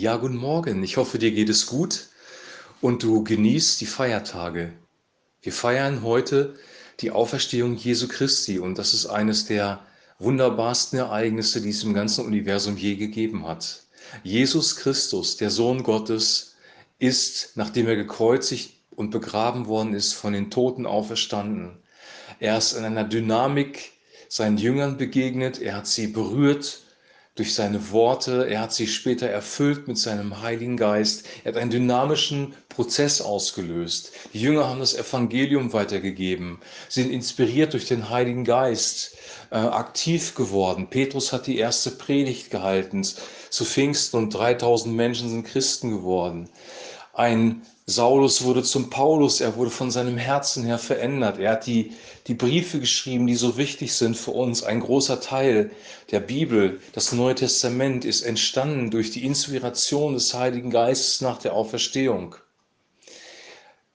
Ja, guten Morgen. Ich hoffe, dir geht es gut und du genießt die Feiertage. Wir feiern heute die Auferstehung Jesu Christi und das ist eines der wunderbarsten Ereignisse, die es im ganzen Universum je gegeben hat. Jesus Christus, der Sohn Gottes, ist, nachdem er gekreuzigt und begraben worden ist, von den Toten auferstanden. Er ist in einer Dynamik seinen Jüngern begegnet, er hat sie berührt durch seine Worte, er hat sie später erfüllt mit seinem Heiligen Geist, er hat einen dynamischen Prozess ausgelöst. Die Jünger haben das Evangelium weitergegeben, sind inspiriert durch den Heiligen Geist, äh, aktiv geworden. Petrus hat die erste Predigt gehalten zu Pfingsten und 3000 Menschen sind Christen geworden. Ein Saulus wurde zum Paulus, er wurde von seinem Herzen her verändert. Er hat die, die Briefe geschrieben, die so wichtig sind für uns. Ein großer Teil der Bibel, das Neue Testament, ist entstanden durch die Inspiration des Heiligen Geistes nach der Auferstehung.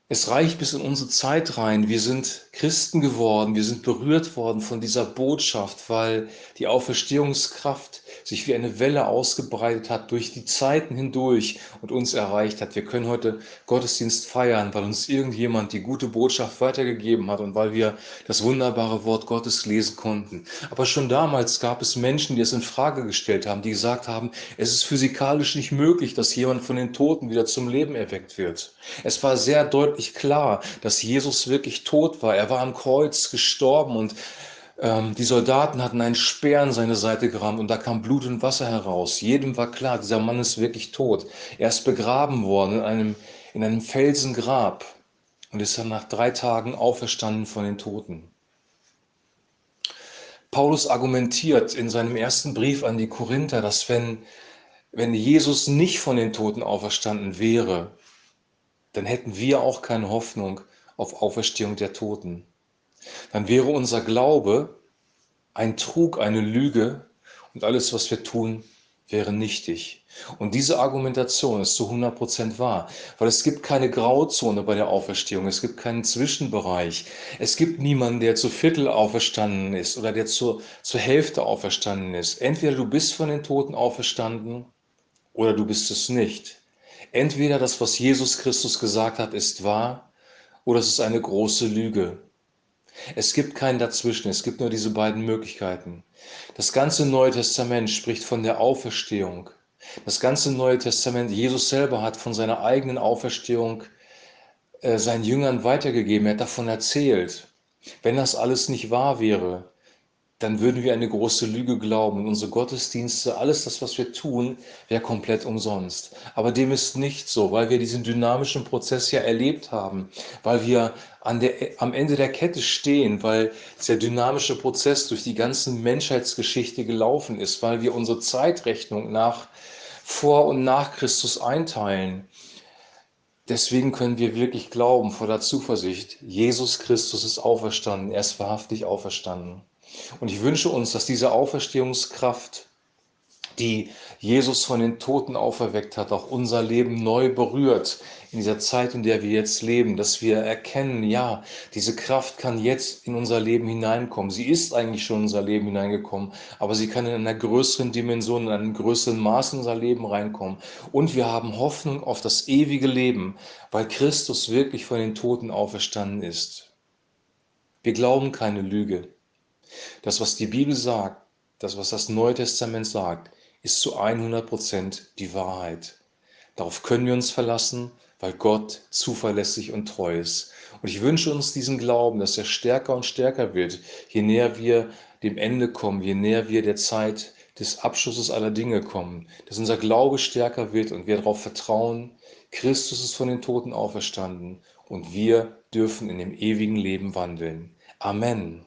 Es reicht bis in unsere Zeit rein. Wir sind Christen geworden, wir sind berührt worden von dieser Botschaft, weil die Auferstehungskraft sich wie eine Welle ausgebreitet hat durch die Zeiten hindurch und uns erreicht hat. Wir können heute Gottesdienst feiern, weil uns irgendjemand die gute Botschaft weitergegeben hat und weil wir das wunderbare Wort Gottes lesen konnten. Aber schon damals gab es Menschen, die es in Frage gestellt haben, die gesagt haben, es ist physikalisch nicht möglich, dass jemand von den Toten wieder zum Leben erweckt wird. Es war sehr deutlich klar, dass Jesus wirklich tot war. Er war am Kreuz gestorben und ähm, die Soldaten hatten einen Speer in seine Seite gerammt und da kam Blut und Wasser heraus. Jedem war klar, dieser Mann ist wirklich tot. Er ist begraben worden in einem, in einem Felsengrab und ist dann nach drei Tagen auferstanden von den Toten. Paulus argumentiert in seinem ersten Brief an die Korinther, dass wenn, wenn Jesus nicht von den Toten auferstanden wäre, dann hätten wir auch keine Hoffnung auf Auferstehung der Toten dann wäre unser Glaube ein Trug, eine Lüge und alles, was wir tun, wäre nichtig. Und diese Argumentation ist zu 100% wahr, weil es gibt keine Grauzone bei der Auferstehung, es gibt keinen Zwischenbereich, es gibt niemanden, der zu Viertel auferstanden ist oder der zur, zur Hälfte auferstanden ist. Entweder du bist von den Toten auferstanden oder du bist es nicht. Entweder das, was Jesus Christus gesagt hat, ist wahr oder es ist eine große Lüge. Es gibt kein Dazwischen, es gibt nur diese beiden Möglichkeiten. Das ganze Neue Testament spricht von der Auferstehung. Das ganze Neue Testament, Jesus selber hat von seiner eigenen Auferstehung äh, seinen Jüngern weitergegeben, er hat davon erzählt. Wenn das alles nicht wahr wäre, dann würden wir eine große Lüge glauben. Und unsere Gottesdienste, alles das, was wir tun, wäre komplett umsonst. Aber dem ist nicht so, weil wir diesen dynamischen Prozess ja erlebt haben, weil wir an der, am Ende der Kette stehen, weil der dynamische Prozess durch die ganze Menschheitsgeschichte gelaufen ist, weil wir unsere Zeitrechnung nach vor und nach Christus einteilen. Deswegen können wir wirklich glauben, voller Zuversicht, Jesus Christus ist auferstanden, er ist wahrhaftig auferstanden. Und ich wünsche uns, dass diese Auferstehungskraft, die Jesus von den Toten auferweckt hat, auch unser Leben neu berührt in dieser Zeit, in der wir jetzt leben, dass wir erkennen, ja, diese Kraft kann jetzt in unser Leben hineinkommen. Sie ist eigentlich schon in unser Leben hineingekommen, aber sie kann in einer größeren Dimension, in einem größeren Maß in unser Leben reinkommen. Und wir haben Hoffnung auf das ewige Leben, weil Christus wirklich von den Toten auferstanden ist. Wir glauben keine Lüge. Das, was die Bibel sagt, das, was das Neue Testament sagt, ist zu 100 Prozent die Wahrheit. Darauf können wir uns verlassen, weil Gott zuverlässig und treu ist. Und ich wünsche uns diesen Glauben, dass er stärker und stärker wird, je näher wir dem Ende kommen, je näher wir der Zeit des Abschlusses aller Dinge kommen, dass unser Glaube stärker wird und wir darauf vertrauen, Christus ist von den Toten auferstanden und wir dürfen in dem ewigen Leben wandeln. Amen.